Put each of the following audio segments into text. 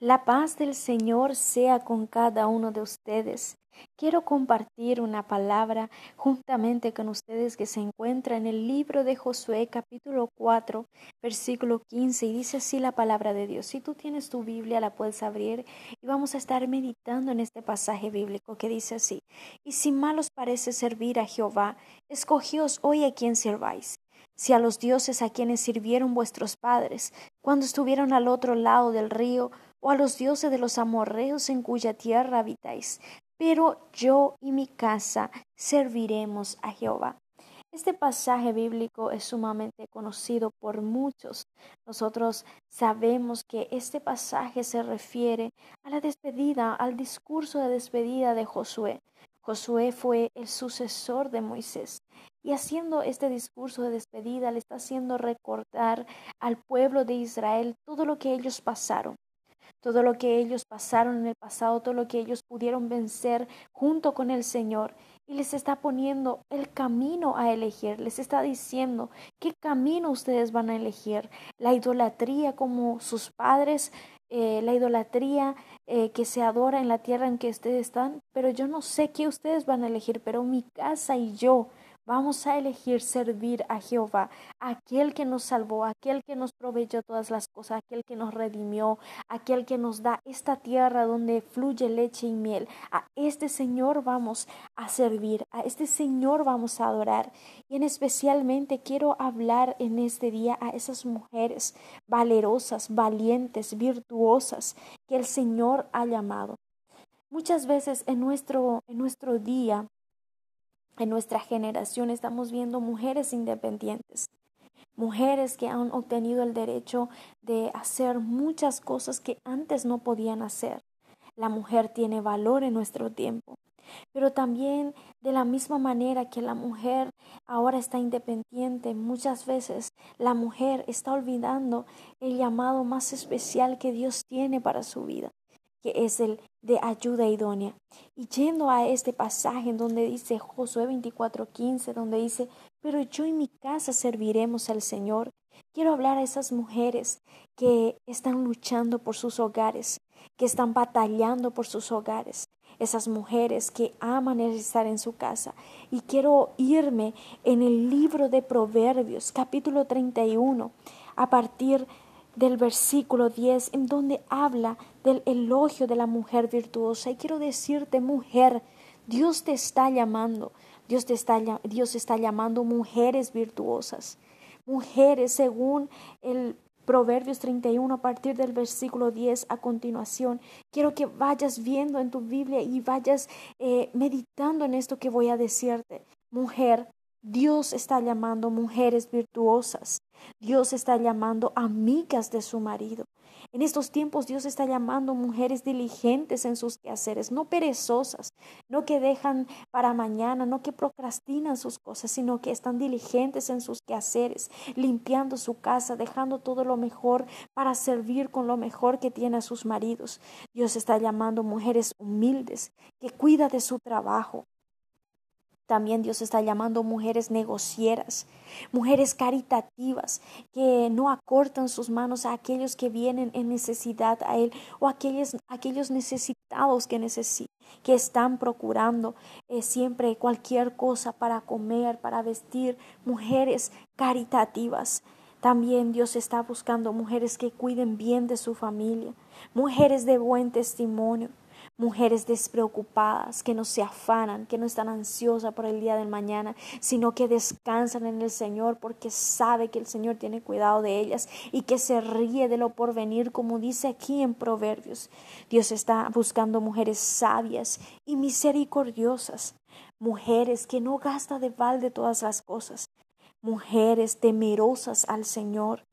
La paz del Señor sea con cada uno de ustedes. Quiero compartir una palabra juntamente con ustedes que se encuentra en el libro de Josué capítulo 4 versículo 15 y dice así la palabra de Dios. Si tú tienes tu Biblia la puedes abrir y vamos a estar meditando en este pasaje bíblico que dice así. Y si mal os parece servir a Jehová, escogíos hoy a quien serváis si a los dioses a quienes sirvieron vuestros padres, cuando estuvieron al otro lado del río, o a los dioses de los amorreos en cuya tierra habitáis, pero yo y mi casa serviremos a Jehová. Este pasaje bíblico es sumamente conocido por muchos. Nosotros sabemos que este pasaje se refiere a la despedida, al discurso de despedida de Josué. Josué fue el sucesor de Moisés y haciendo este discurso de despedida le está haciendo recordar al pueblo de Israel todo lo que ellos pasaron todo lo que ellos pasaron en el pasado, todo lo que ellos pudieron vencer junto con el Señor. Y les está poniendo el camino a elegir, les está diciendo qué camino ustedes van a elegir. La idolatría como sus padres, eh, la idolatría eh, que se adora en la tierra en que ustedes están, pero yo no sé qué ustedes van a elegir, pero mi casa y yo Vamos a elegir servir a Jehová, aquel que nos salvó, aquel que nos proveyó todas las cosas, aquel que nos redimió, aquel que nos da esta tierra donde fluye leche y miel. A este Señor vamos a servir, a este Señor vamos a adorar. Y en especialmente quiero hablar en este día a esas mujeres valerosas, valientes, virtuosas que el Señor ha llamado. Muchas veces en nuestro, en nuestro día en nuestra generación estamos viendo mujeres independientes, mujeres que han obtenido el derecho de hacer muchas cosas que antes no podían hacer. La mujer tiene valor en nuestro tiempo, pero también de la misma manera que la mujer ahora está independiente, muchas veces la mujer está olvidando el llamado más especial que Dios tiene para su vida que es el de ayuda idónea. Y yendo a este pasaje en donde dice Josué 24:15, donde dice, pero yo y mi casa serviremos al Señor. Quiero hablar a esas mujeres que están luchando por sus hogares, que están batallando por sus hogares, esas mujeres que aman estar en su casa. Y quiero irme en el libro de Proverbios, capítulo 31, a partir de del versículo 10 en donde habla del elogio de la mujer virtuosa. Y quiero decirte, mujer, Dios te está llamando, Dios, te está, Dios está llamando mujeres virtuosas, mujeres según el Proverbios 31 a partir del versículo 10 a continuación. Quiero que vayas viendo en tu Biblia y vayas eh, meditando en esto que voy a decirte. Mujer, Dios está llamando mujeres virtuosas. Dios está llamando amigas de su marido. En estos tiempos Dios está llamando mujeres diligentes en sus quehaceres, no perezosas, no que dejan para mañana, no que procrastinan sus cosas, sino que están diligentes en sus quehaceres, limpiando su casa, dejando todo lo mejor para servir con lo mejor que tiene a sus maridos. Dios está llamando mujeres humildes, que cuida de su trabajo, también Dios está llamando mujeres negocieras, mujeres caritativas, que no acortan sus manos a aquellos que vienen en necesidad a Él o a aquellos, aquellos necesitados que, que están procurando eh, siempre cualquier cosa para comer, para vestir, mujeres caritativas. También Dios está buscando mujeres que cuiden bien de su familia, mujeres de buen testimonio, mujeres despreocupadas, que no se afanan, que no están ansiosas por el día del mañana, sino que descansan en el Señor porque sabe que el Señor tiene cuidado de ellas y que se ríe de lo porvenir, como dice aquí en Proverbios. Dios está buscando mujeres sabias y misericordiosas, mujeres que no gasta de balde todas las cosas, mujeres temerosas al Señor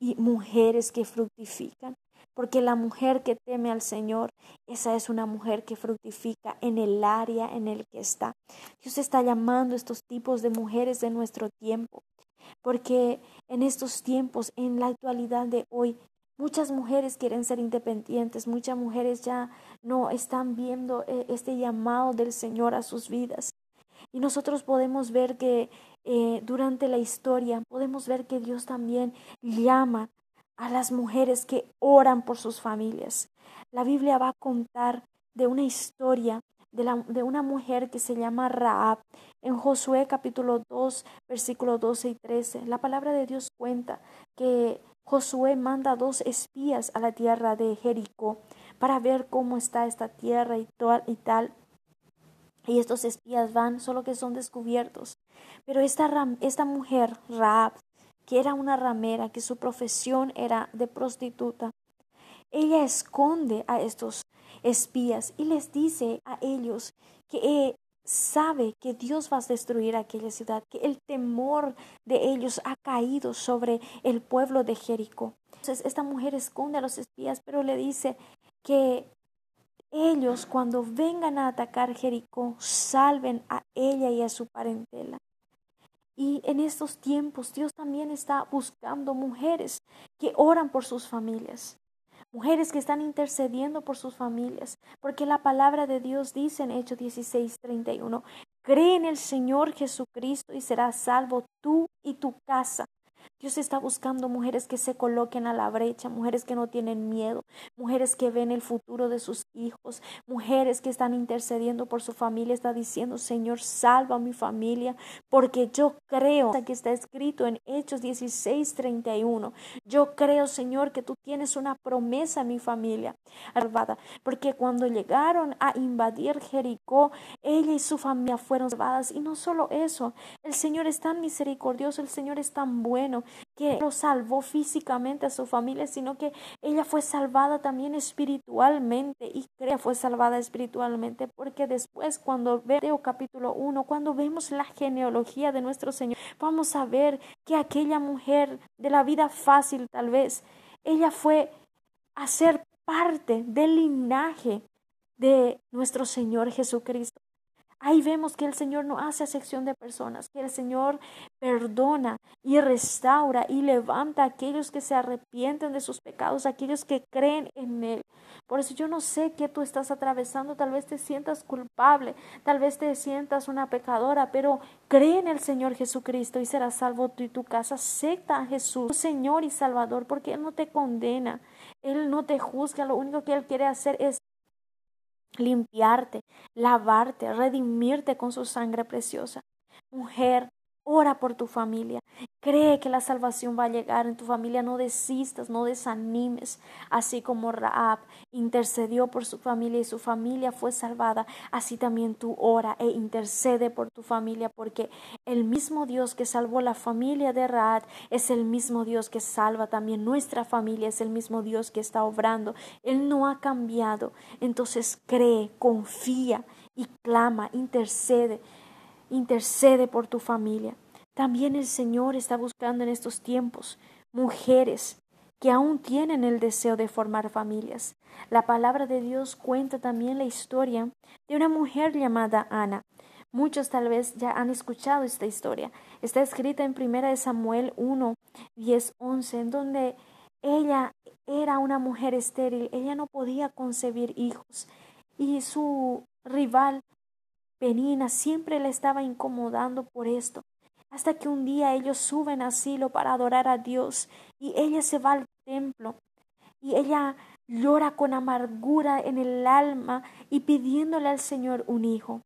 y mujeres que fructifican porque la mujer que teme al Señor, esa es una mujer que fructifica en el área en el que está. Dios está llamando a estos tipos de mujeres de nuestro tiempo, porque en estos tiempos, en la actualidad de hoy, Muchas mujeres quieren ser independientes, muchas mujeres ya no están viendo eh, este llamado del Señor a sus vidas. Y nosotros podemos ver que eh, durante la historia, podemos ver que Dios también llama a las mujeres que oran por sus familias. La Biblia va a contar de una historia de, la, de, una mujer que se llama Raab. En Josué capítulo 2, versículos 12 y 13, la palabra de Dios cuenta que Josué manda dos espías a la tierra de Jericó para ver cómo está esta tierra y, y tal. Y estos espías van, solo que son descubiertos. Pero esta, esta mujer, Raab, que era una ramera, que su profesión era de prostituta, ella esconde a estos espías y les dice a ellos que eh, sabe que Dios va a destruir aquella ciudad, que el temor de ellos ha caído sobre el pueblo de Jericó. Entonces esta mujer esconde a los espías, pero le dice que ellos cuando vengan a atacar Jericó, salven a ella y a su parentela. Y en estos tiempos Dios también está buscando mujeres que oran por sus familias, mujeres que están intercediendo por sus familias, porque la palabra de Dios dice en Hechos 16, 31, cree en el Señor Jesucristo y serás salvo tú y tu casa. Dios está buscando mujeres que se coloquen a la brecha, mujeres que no tienen miedo, mujeres que ven el futuro de sus hijos, mujeres que están intercediendo por su familia, está diciendo, Señor, salva a mi familia, porque yo creo que está escrito en Hechos 16, 31. Yo creo, Señor, que tú tienes una promesa a mi familia, porque cuando llegaron a invadir Jericó, ella y su familia fueron salvadas. Y no solo eso, el Señor es tan misericordioso, el Señor es tan bueno, que no salvó físicamente a su familia, sino que ella fue salvada también espiritualmente y crea fue salvada espiritualmente, porque después cuando veo capítulo 1, cuando vemos la genealogía de nuestro Señor, vamos a ver que aquella mujer de la vida fácil tal vez, ella fue a ser parte del linaje de nuestro Señor Jesucristo. Ahí vemos que el Señor no hace acepción de personas, que el Señor perdona y restaura y levanta a aquellos que se arrepienten de sus pecados, aquellos que creen en Él. Por eso yo no sé qué tú estás atravesando, tal vez te sientas culpable, tal vez te sientas una pecadora, pero cree en el Señor Jesucristo y serás salvo tú y tu casa. Acepta a Jesús, Señor y Salvador, porque Él no te condena, Él no te juzga, lo único que Él quiere hacer es limpiarte, lavarte, redimirte con su sangre preciosa. Mujer, ora por tu familia. Cree que la salvación va a llegar en tu familia. No desistas, no desanimes. Así como Raab intercedió por su familia y su familia fue salvada, así también tú ora e intercede por tu familia, porque el mismo Dios que salvó la familia de Raab es el mismo Dios que salva también nuestra familia, es el mismo Dios que está obrando. Él no ha cambiado. Entonces cree, confía y clama, intercede intercede por tu familia. También el Señor está buscando en estos tiempos mujeres que aún tienen el deseo de formar familias. La palabra de Dios cuenta también la historia de una mujer llamada Ana. Muchos tal vez ya han escuchado esta historia. Está escrita en 1 Samuel 1, 10, 11, en donde ella era una mujer estéril, ella no podía concebir hijos y su rival Penina siempre le estaba incomodando por esto hasta que un día ellos suben a Silo para adorar a Dios y ella se va al templo y ella llora con amargura en el alma y pidiéndole al Señor un hijo.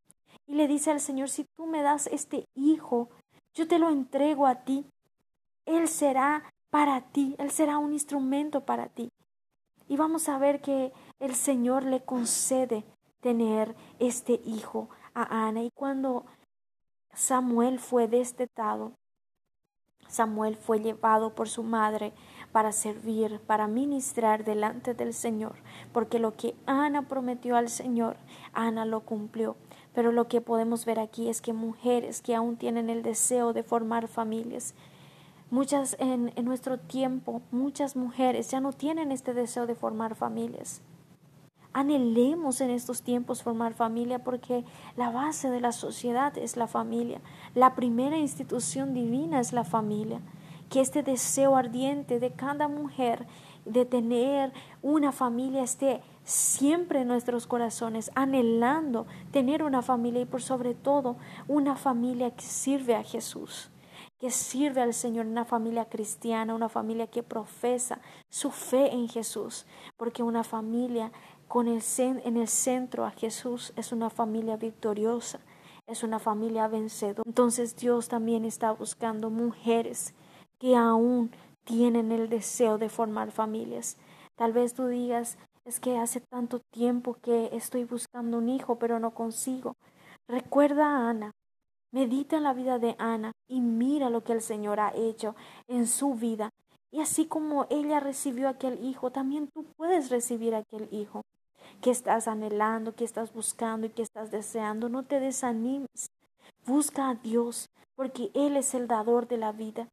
Y le dice al Señor, si tú me das este hijo, yo te lo entrego a ti. Él será para ti, Él será un instrumento para ti. Y vamos a ver que el Señor le concede tener este hijo a Ana. Y cuando Samuel fue destetado. Samuel fue llevado por su madre para servir, para ministrar delante del Señor, porque lo que Ana prometió al Señor, Ana lo cumplió. Pero lo que podemos ver aquí es que mujeres que aún tienen el deseo de formar familias, muchas en, en nuestro tiempo, muchas mujeres ya no tienen este deseo de formar familias anhelemos en estos tiempos formar familia porque la base de la sociedad es la familia. La primera institución divina es la familia. Que este deseo ardiente de cada mujer de tener una familia esté siempre en nuestros corazones, anhelando tener una familia y por sobre todo una familia que sirve a Jesús que sirve al Señor, una familia cristiana, una familia que profesa su fe en Jesús, porque una familia con el en el centro a Jesús es una familia victoriosa, es una familia vencedora. Entonces Dios también está buscando mujeres que aún tienen el deseo de formar familias. Tal vez tú digas, es que hace tanto tiempo que estoy buscando un hijo, pero no consigo. Recuerda a Ana, medita en la vida de Ana y mira lo que el Señor ha hecho en su vida. Y así como ella recibió aquel hijo, también tú puedes recibir aquel hijo que estás anhelando, que estás buscando y que estás deseando. No te desanimes. Busca a Dios, porque Él es el dador de la vida.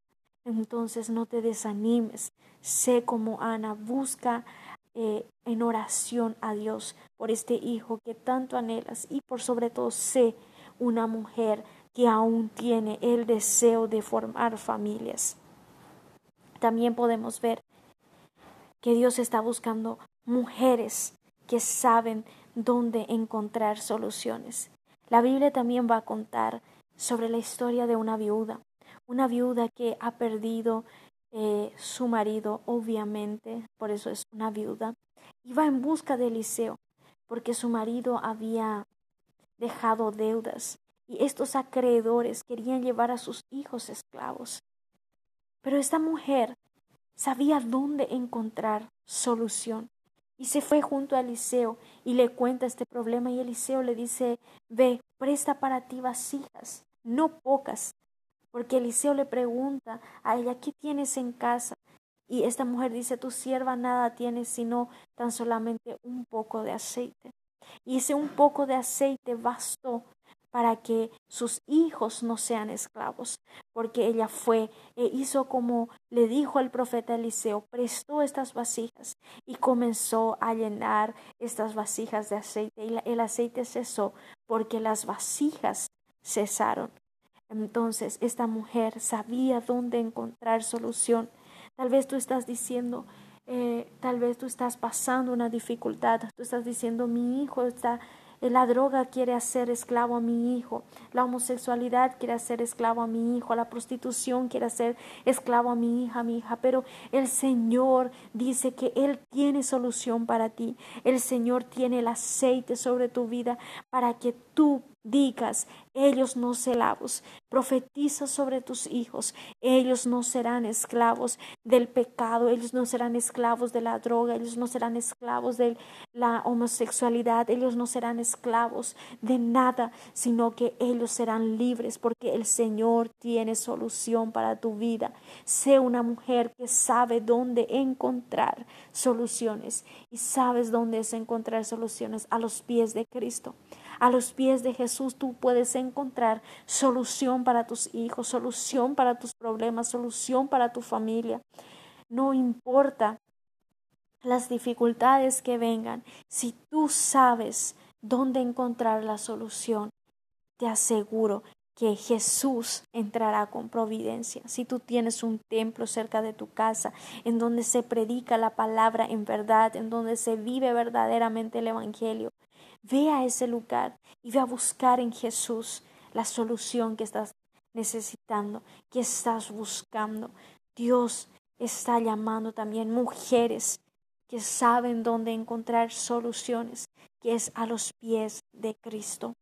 Entonces no te desanimes. Sé como Ana, busca eh, en oración a Dios por este hijo que tanto anhelas y por sobre todo sé una mujer que aún tiene el deseo de formar familias. También podemos ver que Dios está buscando mujeres que saben dónde encontrar soluciones. La Biblia también va a contar sobre la historia de una viuda, una viuda que ha perdido eh, su marido, obviamente, por eso es una viuda, y va en busca de Eliseo, porque su marido había dejado deudas y estos acreedores querían llevar a sus hijos esclavos. Pero esta mujer sabía dónde encontrar solución. Y se fue junto a Eliseo y le cuenta este problema y Eliseo le dice, ve, presta para ti vasijas, no pocas, porque Eliseo le pregunta a ella, ¿qué tienes en casa? Y esta mujer dice, tu sierva nada tiene sino tan solamente un poco de aceite. Y ese un poco de aceite bastó para que sus hijos no sean esclavos, porque ella fue e hizo como le dijo el profeta Eliseo, prestó estas vasijas y comenzó a llenar estas vasijas de aceite y el aceite cesó porque las vasijas cesaron. Entonces esta mujer sabía dónde encontrar solución. Tal vez tú estás diciendo, eh, tal vez tú estás pasando una dificultad, tú estás diciendo, mi hijo está la droga quiere hacer esclavo a mi hijo. La homosexualidad quiere hacer esclavo a mi hijo. La prostitución quiere hacer esclavo a mi hija, a mi hija. Pero el Señor dice que Él tiene solución para ti. El Señor tiene el aceite sobre tu vida para que tú digas, ellos no esclavos. Profetiza sobre tus hijos, ellos no serán esclavos del pecado, ellos no serán esclavos de la droga, ellos no serán esclavos de la homosexualidad, ellos no serán esclavos de nada, sino que ellos serán libres porque el Señor tiene solución para tu vida. Sé una mujer que sabe dónde encontrar soluciones y sabes dónde es encontrar soluciones a los pies de Cristo. A los pies de Jesús tú puedes encontrar solución para tus hijos, solución para tus problemas, solución para tu familia. No importa las dificultades que vengan, si tú sabes dónde encontrar la solución, te aseguro que Jesús entrará con providencia. Si tú tienes un templo cerca de tu casa, en donde se predica la palabra en verdad, en donde se vive verdaderamente el Evangelio, Ve a ese lugar y ve a buscar en Jesús la solución que estás necesitando, que estás buscando. Dios está llamando también mujeres que saben dónde encontrar soluciones, que es a los pies de Cristo.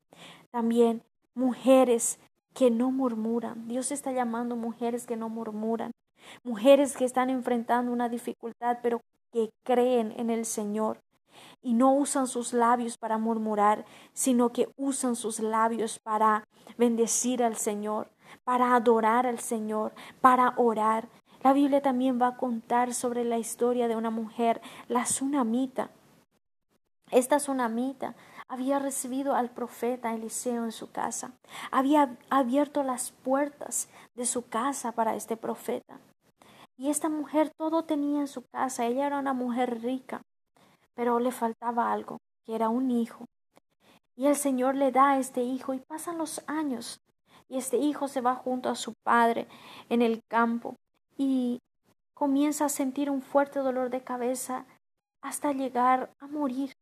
También mujeres que no murmuran. Dios está llamando mujeres que no murmuran, mujeres que están enfrentando una dificultad, pero que creen en el Señor, y no usan sus labios para murmurar, sino que usan sus labios para bendecir al Señor, para adorar al Señor, para orar. La Biblia también va a contar sobre la historia de una mujer, la tsunamita. Esta tsunamita había recibido al profeta Eliseo en su casa, había abierto las puertas de su casa para este profeta. Y esta mujer todo tenía en su casa, ella era una mujer rica, pero le faltaba algo, que era un hijo. Y el Señor le da a este hijo y pasan los años y este hijo se va junto a su padre en el campo y comienza a sentir un fuerte dolor de cabeza hasta llegar a morir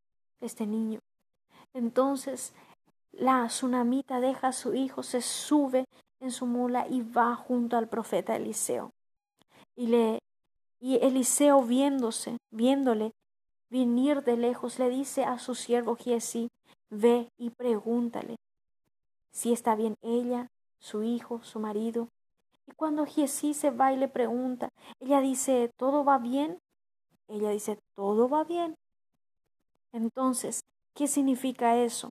este niño. Entonces la tsunamita deja a su hijo, se sube en su mula y va junto al profeta Eliseo. Y le y Eliseo viéndose, viéndole venir de lejos, le dice a su siervo Giesí, ve y pregúntale si está bien ella, su hijo, su marido. Y cuando Giesí se va y le pregunta, ella dice, ¿todo va bien? Ella dice, todo va bien. Entonces, ¿qué significa eso?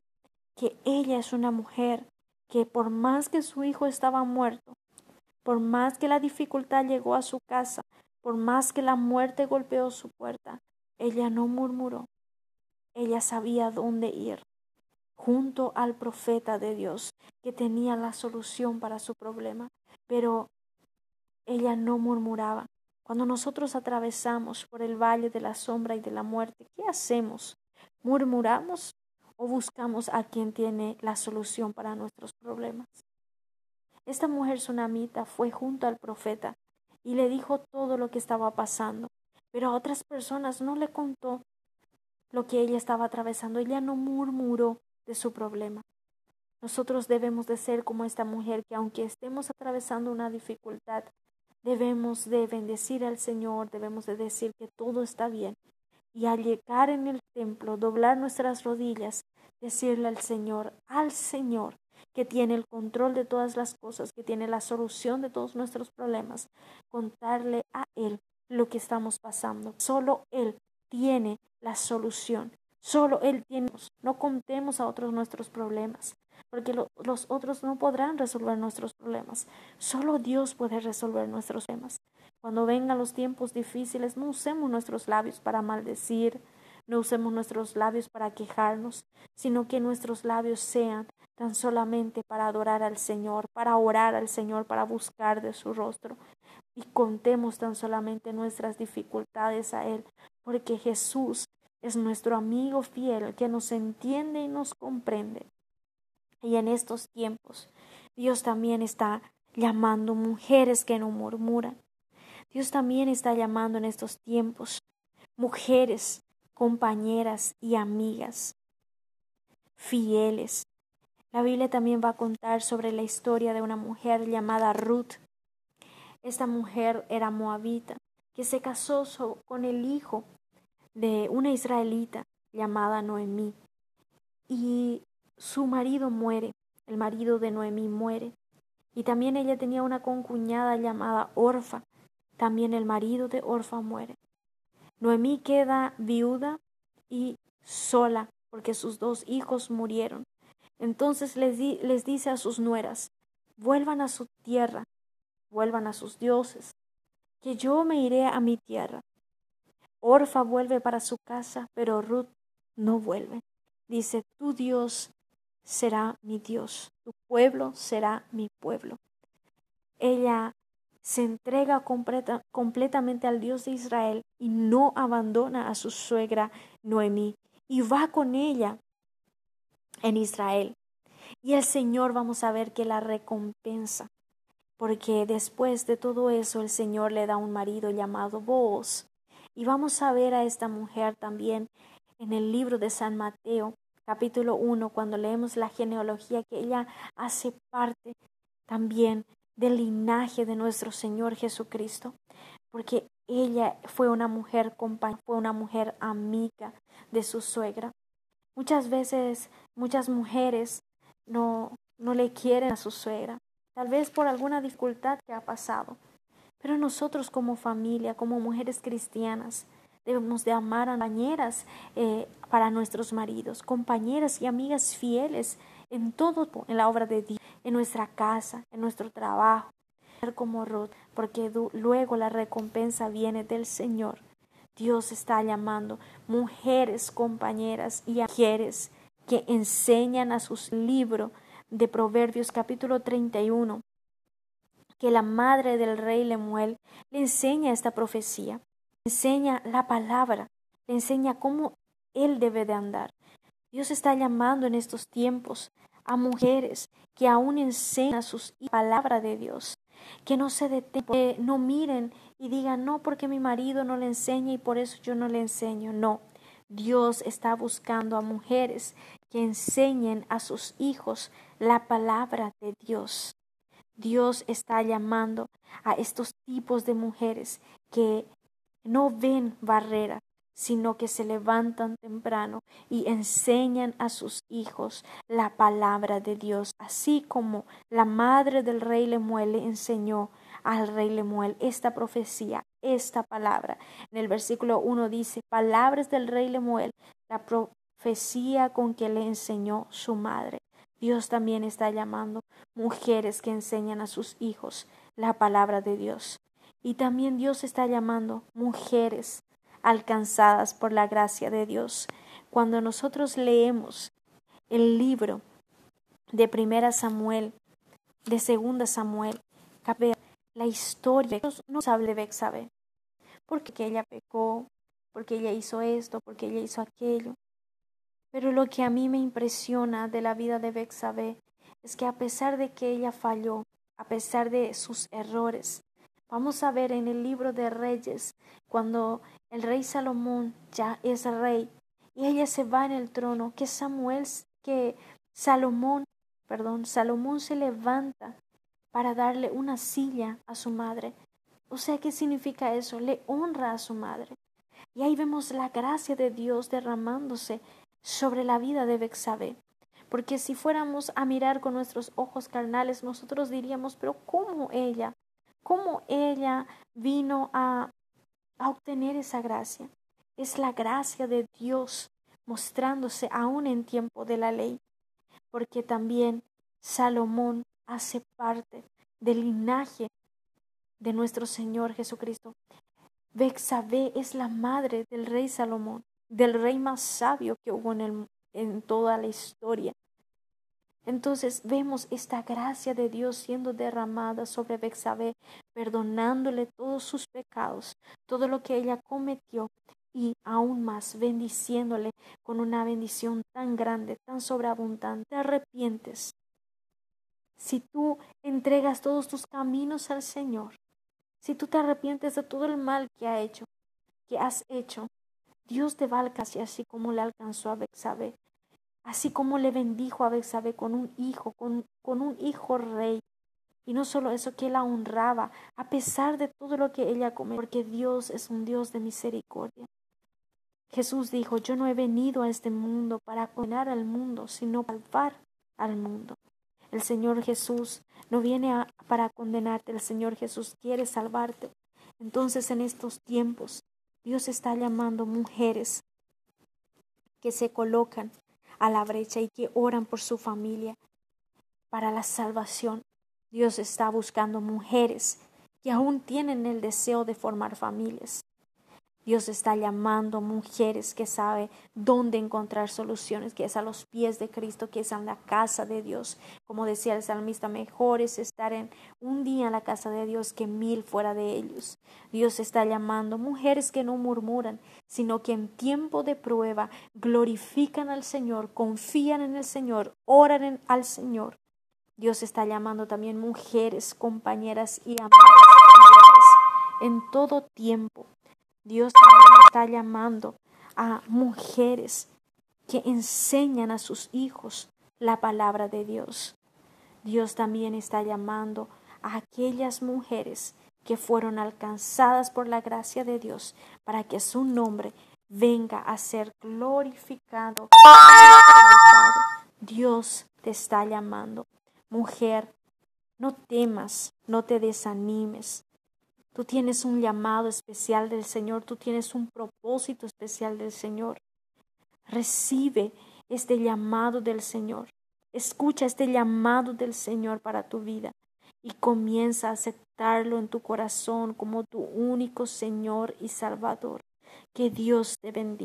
Que ella es una mujer que por más que su hijo estaba muerto, por más que la dificultad llegó a su casa, por más que la muerte golpeó su puerta, ella no murmuró. Ella sabía dónde ir, junto al profeta de Dios, que tenía la solución para su problema. Pero ella no murmuraba. Cuando nosotros atravesamos por el valle de la sombra y de la muerte, ¿qué hacemos? ¿Murmuramos o buscamos a quien tiene la solución para nuestros problemas? Esta mujer sunamita fue junto al profeta y le dijo todo lo que estaba pasando, pero a otras personas no le contó lo que ella estaba atravesando. Ella no murmuró de su problema. Nosotros debemos de ser como esta mujer que aunque estemos atravesando una dificultad, debemos de bendecir al Señor, debemos de decir que todo está bien y al llegar en el templo, doblar nuestras rodillas, decirle al Señor, al Señor, que tiene el control de todas las cosas, que tiene la solución de todos nuestros problemas, contarle a Él lo que estamos pasando. Solo Él tiene la solución. Solo Él tiene. No contemos a otros nuestros problemas, porque los otros no podrán resolver nuestros problemas. Solo Dios puede resolver nuestros problemas. Cuando vengan los tiempos difíciles, no usemos nuestros labios para maldecir, no usemos nuestros labios para quejarnos, sino que nuestros labios sean tan solamente para adorar al Señor, para orar al Señor, para buscar de su rostro. Y contemos tan solamente nuestras dificultades a Él, porque Jesús es nuestro amigo fiel que nos entiende y nos comprende. Y en estos tiempos, Dios también está llamando mujeres que no murmuran. Dios también está llamando en estos tiempos mujeres, compañeras y amigas fieles, la Biblia también va a contar sobre la historia de una mujer llamada Ruth. Esta mujer era moabita, que se casó con el hijo de una israelita llamada Noemí. Y su marido muere, el marido de Noemí muere. Y también ella tenía una concuñada llamada Orfa. También el marido de Orfa muere. Noemí queda viuda y sola porque sus dos hijos murieron. Entonces les, les dice a sus nueras, vuelvan a su tierra, vuelvan a sus dioses, que yo me iré a mi tierra. Orfa vuelve para su casa, pero Ruth no vuelve. Dice, tu Dios será mi Dios, tu pueblo será mi pueblo. Ella se entrega completamente al Dios de Israel y no abandona a su suegra Noemí y va con ella en Israel. Y el Señor vamos a ver que la recompensa, porque después de todo eso el Señor le da un marido llamado Boaz. Y vamos a ver a esta mujer también en el libro de San Mateo, capítulo 1, cuando leemos la genealogía, que ella hace parte también del linaje de nuestro Señor Jesucristo, porque ella fue una mujer fue una mujer amiga de su suegra. Muchas veces muchas mujeres no, no le quieren a su suegra, tal vez por alguna dificultad que ha pasado. Pero nosotros como familia, como mujeres cristianas, debemos de amar a compañeras eh, para nuestros maridos, compañeras y amigas fieles en todo, en la obra de Dios, en nuestra casa, en nuestro trabajo, como Ruth, porque luego la recompensa viene del Señor. Dios está llamando mujeres, compañeras y mujeres que enseñan a sus libros de Proverbios capítulo 31 que la madre del rey Lemuel le enseña esta profecía, le enseña la palabra, le enseña cómo él debe de andar. Dios está llamando en estos tiempos a mujeres que aún enseñan sus palabra de Dios, que no se detengan, que no miren y digan, no, porque mi marido no le enseña y por eso yo no le enseño. No, Dios está buscando a mujeres que enseñen a sus hijos la palabra de Dios. Dios está llamando a estos tipos de mujeres que no ven barrera, sino que se levantan temprano y enseñan a sus hijos la palabra de Dios, así como la madre del rey Lemuel le enseñó al rey Lemuel esta profecía, esta palabra. En el versículo 1 dice, palabras del rey Lemuel, la profecía con que le enseñó su madre. Dios también está llamando mujeres que enseñan a sus hijos la palabra de Dios. Y también Dios está llamando mujeres alcanzadas por la gracia de Dios. Cuando nosotros leemos el libro de Primera Samuel, de Segunda Samuel, la historia, no sabe de Bexabe, porque ella pecó, porque ella hizo esto, porque ella hizo aquello. Pero lo que a mí me impresiona de la vida de Bexabe es que a pesar de que ella falló, a pesar de sus errores, vamos a ver en el libro de Reyes, cuando el rey Salomón ya es rey y ella se va en el trono, que Samuel, que Salomón, perdón, Salomón se levanta para darle una silla a su madre. O sea, ¿qué significa eso? Le honra a su madre. Y ahí vemos la gracia de Dios derramándose sobre la vida de Bexabe. Porque si fuéramos a mirar con nuestros ojos carnales, nosotros diríamos, pero ¿cómo ella? ¿Cómo ella vino a, a obtener esa gracia? Es la gracia de Dios mostrándose aún en tiempo de la ley. Porque también Salomón hace parte del linaje de nuestro Señor Jesucristo. Bexabe es la madre del rey Salomón del rey más sabio que hubo en, en toda la historia. Entonces vemos esta gracia de Dios siendo derramada sobre Bexabé, perdonándole todos sus pecados, todo lo que ella cometió y aún más bendiciéndole con una bendición tan grande, tan sobreabundante. Te arrepientes. Si tú entregas todos tus caminos al Señor, si tú te arrepientes de todo el mal que ha hecho, que has hecho, Dios va a alcanzar así como le alcanzó a Bexabe, así como le bendijo a Bexabe con un hijo, con, con un hijo rey. Y no solo eso, que la honraba, a pesar de todo lo que ella cometió, porque Dios es un Dios de misericordia. Jesús dijo, yo no he venido a este mundo para condenar al mundo, sino para salvar al mundo. El Señor Jesús no viene para condenarte, el Señor Jesús quiere salvarte. Entonces en estos tiempos Dios está llamando mujeres que se colocan a la brecha y que oran por su familia para la salvación. Dios está buscando mujeres que aún tienen el deseo de formar familias, Dios está llamando mujeres que sabe dónde encontrar soluciones, que es a los pies de Cristo, que es en la casa de Dios. Como decía el salmista, mejor es estar en un día en la casa de Dios que mil fuera de ellos. Dios está llamando mujeres que no murmuran, sino que en tiempo de prueba glorifican al Señor, confían en el Señor, oran al Señor. Dios está llamando también mujeres, compañeras y amigas en todo tiempo Dios también está llamando a mujeres que enseñan a sus hijos la palabra de Dios. Dios también está llamando a aquellas mujeres que fueron alcanzadas por la gracia de Dios para que su nombre venga a ser glorificado. Dios te está llamando. Mujer, no temas, no te desanimes. Tú tienes un llamado especial del Señor, tú tienes un propósito especial del Señor. Recibe este llamado del Señor. Escucha este llamado del Señor para tu vida y comienza a aceptarlo en tu corazón como tu único Señor y Salvador. Que Dios te bendiga.